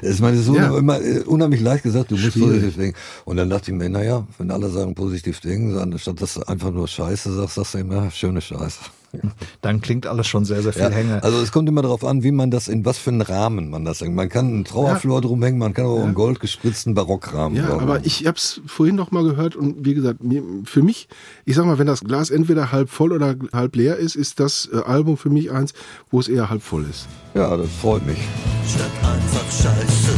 Das ist meine so Ja. immer äh, unheimlich leicht gesagt, du musst Schwierig. positiv denken. Und dann dachte ich mir, naja, wenn alle sagen positiv denken, anstatt dass du einfach nur Scheiße sagst, sagst du immer schöne Scheiße. <laughs> dann klingt alles schon sehr, sehr viel Ja, Hänge. also es kommt immer darauf an, wie man das, in was für einen Rahmen man das hängt. Man kann einen Trauerflor drumhängen, man kann auch einen goldgespritzten Barockrahmen. Ja, drauf aber ich habe es vorhin noch mal gehört und wie gesagt, für mich, ich sag mal, wenn das Glas entweder halb voll oder halb leer ist, ist das äh, Album für mich eins, wo es eher halb voll ist. Ja, das freut mich. Statt einfach Scheiße,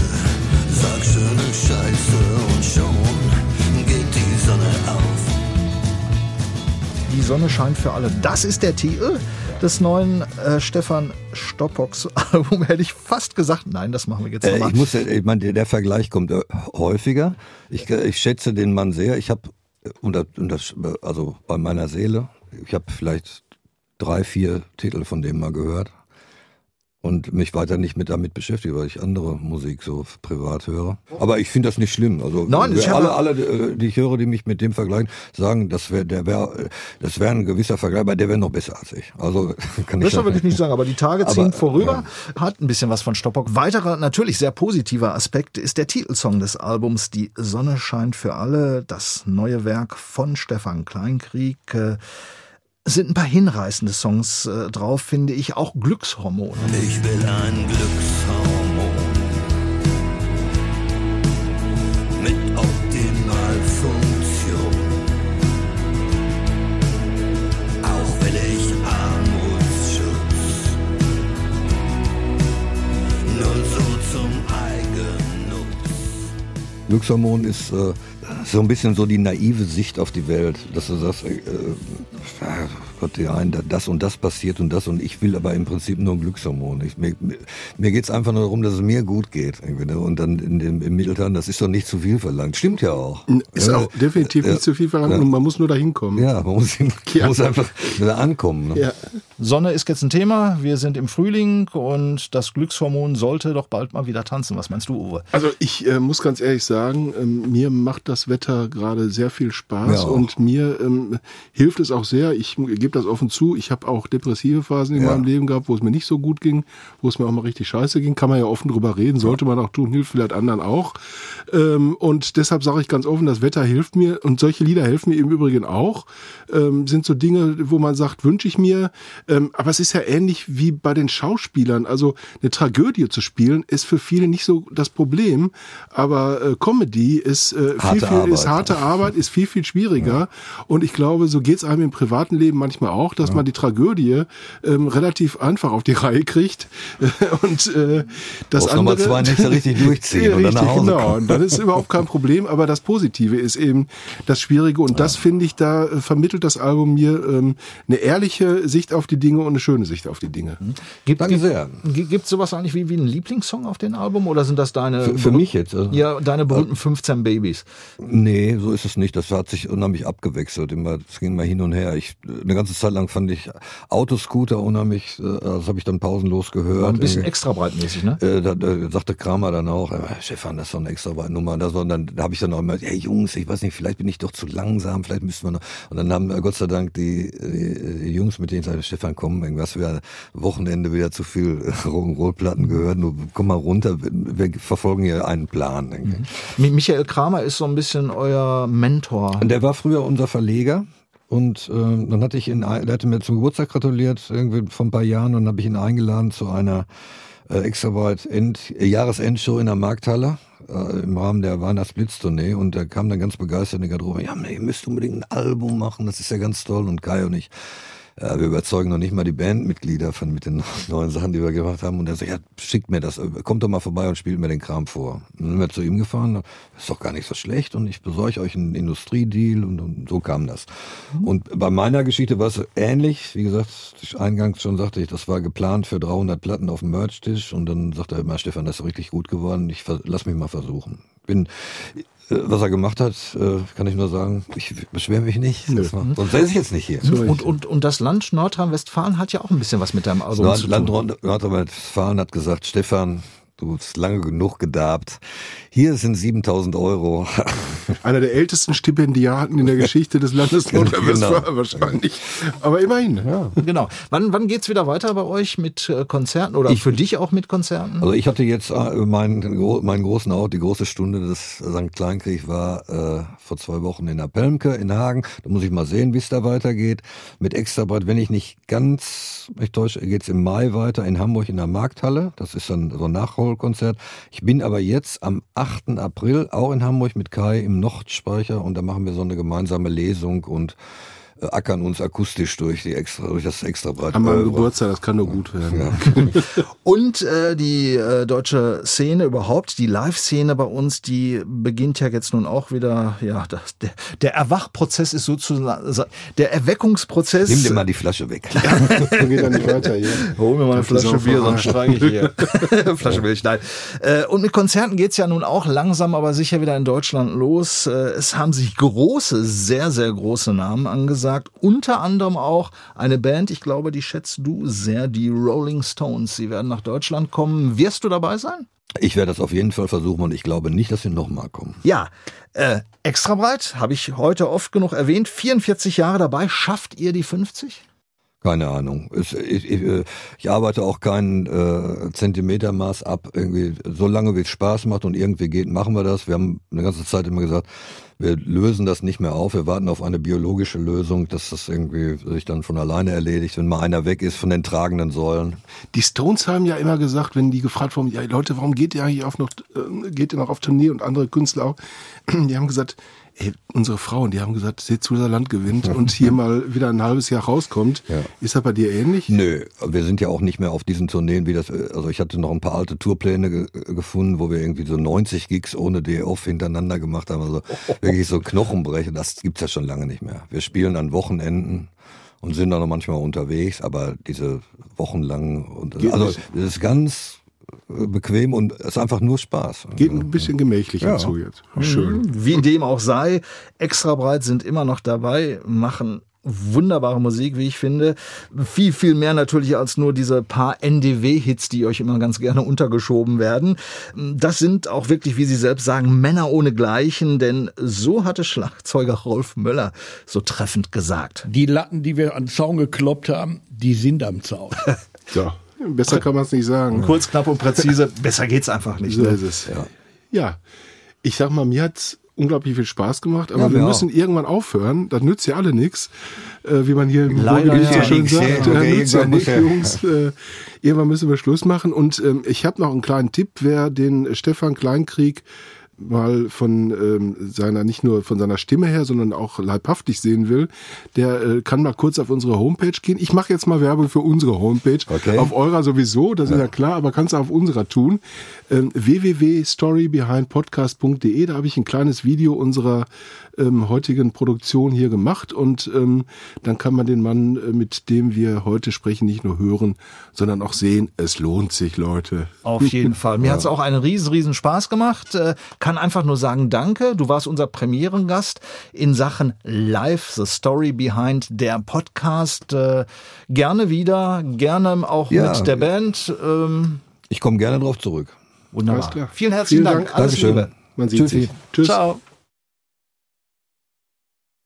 sag schöne Scheiße und schon Die Sonne scheint für alle. Das ist der Titel des neuen äh, Stefan Stoppocks <laughs> Album. Hätte ich fast gesagt, nein, das machen wir jetzt Äh, nochmal. ich muss, ja- ich meine, der, der Vergleich kommt äh, häufiger. Ich, äh, ich schätze den Mann sehr. Ich habe, also bei meiner Seele, ich habe vielleicht drei, vier Titel von dem mal gehört und mich weiter nicht mit damit beschäftigt, weil ich andere Musik so privat höre. Aber ich finde das nicht schlimm. Also Nein, ich alle, alle, äh, die ich höre, die mich mit dem vergleichen, sagen, das wäre, der wäre, das wäre ein gewisser Vergleich, aber der wäre noch besser als ich. Also <laughs> kann ich Das will ich nicht sagen, aber die Tage ziehen Aber, vorüber. Hat ein bisschen was von Stoppock. Weiterer, natürlich sehr positiver Aspekt ist der Titelsong des Albums Die Sonne scheint für alle. Das neue Werk von Stefan Kleinkrieg. Äh, sind ein paar hinreißende Songs äh, drauf, finde ich. Auch Glückshormone. Ich will ein Glückshormon mit Optimalfunktion. Auch will ich Armutsschutz, nur so zum Eigennutz. Glückshormon ist äh, so ein bisschen so die naive Sicht auf die Welt, dass du sagst, äh, äh, Gott, ja, das und das passiert und das und ich will aber im Prinzip nur ein Glückshormon. Ich, mir mir- mir geht's einfach nur darum, dass es mir gut geht. Irgendwie, ne? Und dann in dem, im Mittelteil, das ist doch nicht zu viel verlangt. Stimmt ja auch. Ist ja, auch definitiv ja, nicht zu viel verlangt ja. und man muss nur dahin kommen. Ja, man muss, hin- Ja. muss einfach da ankommen. Ne? Ja. Sonne ist jetzt ein Thema. Wir sind im Frühling und das Glückshormon sollte doch bald mal wieder tanzen. Was meinst du, Uwe? Also ich äh, muss ganz ehrlich sagen, ähm, mir macht das Wetter gerade sehr viel Spaß und mir ähm, hilft es auch sehr. Ich gebe gebe das offen zu. Ich habe auch depressive Phasen in Ja. meinem Leben gehabt, wo es mir nicht so gut ging, wo es mir auch mal richtig scheiße ging. Kann man ja offen drüber reden, sollte man auch tun, hilft vielleicht anderen auch. Ähm, und deshalb sage ich ganz offen, das Wetter hilft mir und solche Lieder helfen mir im Übrigen auch. Ähm, sind so Dinge, wo man sagt, wünsche ich mir. Ähm, aber es ist ja ähnlich wie bei den Schauspielern. Also eine Tragödie zu spielen ist für viele nicht so das Problem, aber äh, Comedy ist äh, viel, Harte viel ist Arbeit. harte Arbeit, ist viel, viel schwieriger. Und ich glaube, so geht's einem im privaten Leben manchmal auch, dass man die Tragödie ähm, relativ einfach auf die <laughs> Reihe kriegt. Und äh, das Brauchst andere. zwei Nächte richtig <laughs> durchziehen Ja, und dann richtig, nach Hause genau. kommen. Und dann ist überhaupt kein Problem. Aber das Positive ist eben das Schwierige. Und das finde ich, da äh, vermittelt das Album mir ähm, eine ehrliche Sicht auf die Dinge und eine schöne Sicht auf die Dinge. Gibt Danke sehr. Gibt es sowas eigentlich wie, wie einen Lieblingssong auf dem Album oder sind das deine Für, für mich jetzt. Also, ja deine berühmten 15 Babys? Nee, so ist es nicht. Das hat sich unheimlich abgewechselt. Immer, es ging mal hin und her. Ich, eine ganze Zeit lang fand ich Autoscooter unheimlich, äh, das habe ich dann pausenlos gehört. War ein bisschen extra breitmäßig, ne? Äh, da, da sagte Kramer dann auch, äh, Stefan, das ist doch eine extra Nummer. Und das, und dann da habe ich dann auch immer, hey Jungs, ich weiß nicht, vielleicht bin ich doch zu langsam, vielleicht müssten wir noch. Und dann haben äh, Gott sei Dank die, die, die Jungs, mit denen ich sagte, Stefan, komm, irgendwas wieder Wochenende wieder zu viel Rock'n'Roll-Platten gehört. Nur komm mal runter, wir verfolgen hier einen Plan. Mi- Michael Kramer ist so ein bisschen euer Mentor. Und der war früher unser Verleger. Und ähm, dann hatte ich ihn, der hatte mir zum Geburtstag gratuliert, irgendwie vor ein paar Jahren, und habe ich ihn eingeladen zu einer äh, Extraweit End, äh, Jahresendshow in der Markthalle äh, im Rahmen der Weihnachtsblitztournee. Und der kam dann ganz begeistert in die Garderobe, ja, ihr müsst unbedingt ein Album machen, das ist ja ganz toll und Kai und ich äh, wir überzeugen noch nicht mal die Bandmitglieder von mit den <laughs> neuen Sachen, die wir gemacht haben. Und er sagt, ja, schickt mir das, äh, kommt doch mal vorbei und spielt mir den Kram vor. Und dann sind wir zu ihm gefahren, das ist doch gar nicht so schlecht und ich besorge euch einen Industriedeal und, und so kam das. Und bei meiner Geschichte war es ähnlich, wie gesagt, eingangs schon sagte ich, das war geplant für 300 Platten auf dem Merch-Tisch und dann sagte er immer, Stefan, das ist richtig gut geworden, ich lass mich mal versuchen. Bin äh, was er gemacht hat, äh, kann ich nur sagen, ich beschwere mich nicht. War, sonst wäre ich jetzt nicht hier. Und, und, und das Land Nordrhein-Westfalen hat ja auch ein bisschen was mit deinem Album Nord- zu Land tun. Nord- Nordrhein-Westfalen hat gesagt, Stefan, du hast lange genug gedarbt. Hier sind 7000 Euro. <laughs> Einer der ältesten Stipendiaten in der Geschichte des Landes Genau. Nordrhein-Westfalen wahrscheinlich. Aber immerhin, ja. Genau. Wann, wann geht's wieder weiter bei euch mit äh, Konzerten oder für dich auch mit Konzerten? Also ich hatte jetzt äh, meinen, meinen großen Out, die große Stunde des St. Kleinkrieg war äh, vor zwei Wochen in der Pelmke in Hagen. Da muss ich mal sehen, wie es da weitergeht. Mit Extrabreit, wenn ich nicht ganz mich täusche, geht's im Mai weiter in Hamburg in der Markthalle. Das ist dann so ein Nachholkonzert. Ich bin aber jetzt am 8. April auch in Hamburg mit Kai im Nordspeicher und da machen wir so eine gemeinsame Lesung und ackern uns akustisch durch die extra durch das Extrabreit. An meinem. Geburtstag, das kann nur gut werden. Ja. <laughs> Und äh, die äh, deutsche Szene überhaupt, die Live-Szene bei uns, die beginnt ja jetzt nun auch wieder, ja, das, der, der Erwachprozess ist sozusagen, der Erweckungsprozess. Nimm dir mal die Flasche weg. <laughs> Geht er nicht weiter hier. Hol mir mal eine Flasche Bier, sonst streike ich hier. <laughs> Flasche Milch, nein. Äh, Und mit Konzerten geht's ja nun auch langsam, aber sicher wieder in Deutschland los. Äh, Es haben sich große, sehr, sehr große Namen angesagt. Unter anderem auch eine Band, ich glaube, die schätzt du sehr, die Rolling Stones. Sie werden nach Deutschland kommen. Wirst du dabei sein? Ich werde das auf jeden Fall versuchen und ich glaube nicht, dass sie nochmal kommen. Ja, äh, extra breit, habe ich heute oft genug erwähnt. 44 Jahre dabei. Schafft ihr die 50? Keine Ahnung. Ich, ich, äh, ich arbeite auch kein äh, Zentimetermaß ab. Irgendwie, so lange wie es Spaß macht und irgendwie geht, machen wir das. Wir haben eine ganze Zeit immer gesagt, wir lösen das nicht mehr auf. Wir warten auf eine biologische Lösung, dass das irgendwie sich dann von alleine erledigt, wenn mal einer weg ist von den tragenden Säulen. Die Stones haben ja immer gesagt, wenn die gefragt wurden, ja Leute, warum geht ihr eigentlich auf noch, äh, geht ihr noch auf Tournee und andere Künstler auch, <clears throat> die haben gesagt, ey, unsere Frauen, die haben gesagt, seht Land gewinnt <laughs> und hier mal wieder ein halbes Jahr rauskommt. Ja. Ist das bei dir ähnlich? Nö, wir sind ja auch nicht mehr auf diesen Tourneen, wie das, also ich hatte noch ein paar alte Tourpläne ge gefunden, wo wir irgendwie so 90 Gigs ohne Day-Off hintereinander gemacht haben, also <laughs> wirklich so Knochenbrechen, das gibt's ja schon lange nicht mehr. Wir spielen an Wochenenden und sind dann noch manchmal unterwegs, aber diese wochenlangen, also das ist ganz äh, bequem und es ist einfach nur Spaß. Geht ein bisschen gemächlicher Ja. zu jetzt. Schön. Wie dem auch sei, extra breit sind immer noch dabei, machen wunderbare Musik, wie ich finde. Viel, viel mehr natürlich als nur diese paar NDW-Hits, die euch immer ganz gerne untergeschoben werden. Das sind auch wirklich, wie Sie selbst sagen, Männer ohne Gleichen, denn so hatte Schlagzeuger Rolf Möller so treffend gesagt. Die Latten, die wir an den Zaun gekloppt haben, die sind am Zaun. <laughs> So, besser kann man es nicht sagen. <laughs> Kurz, knapp und präzise, besser geht's einfach nicht. So Ne? ist es. Ja. ja, ich sag mal, mir hat's unglaublich viel Spaß gemacht, aber Ja, wir mir müssen irgendwann aufhören. Das nützt ja alle nichts, äh, wie man hier im Ruhrgebiet so schön sagt. ja. Äh, Okay, nützt ja nicht, Jungs. Äh, irgendwann müssen wir Schluss machen. Und ähm, ich habe noch einen kleinen Tipp, wer den Stefan Kleinkrieg mal von ähm, seiner, nicht nur von seiner Stimme her, sondern auch leibhaftig sehen will, der äh, kann mal kurz auf unsere Homepage gehen. Ich mache jetzt mal Werbung für unsere Homepage. Okay. Auf eurer sowieso, das ist ja klar, aber kannst du auf unserer tun. Ähm, www.storybehindpodcast.de, da habe ich ein kleines Video unserer ähm, heutigen Produktion hier gemacht und ähm, dann kann man den Mann, äh, mit dem wir heute sprechen, nicht nur hören, sondern auch sehen. Es lohnt sich, Leute. Auf jeden Fall. Mir <laughs> hat's auch einen riesen, riesen Spaß gemacht. Äh, Kann einfach nur sagen, danke. Du warst unser Premierengast in Sachen Live, The Story Behind der Podcast. Äh, Gerne wieder, gerne auch Ja. mit der Band. Ähm, Ich komme gerne drauf zurück. Wunderbar. Alles klar. Vielen herzlichen Vielen Dank. Dank. Alles Dankeschön. Liebe. Man sieht Tschüssi. sich. Tschüss. Ciao.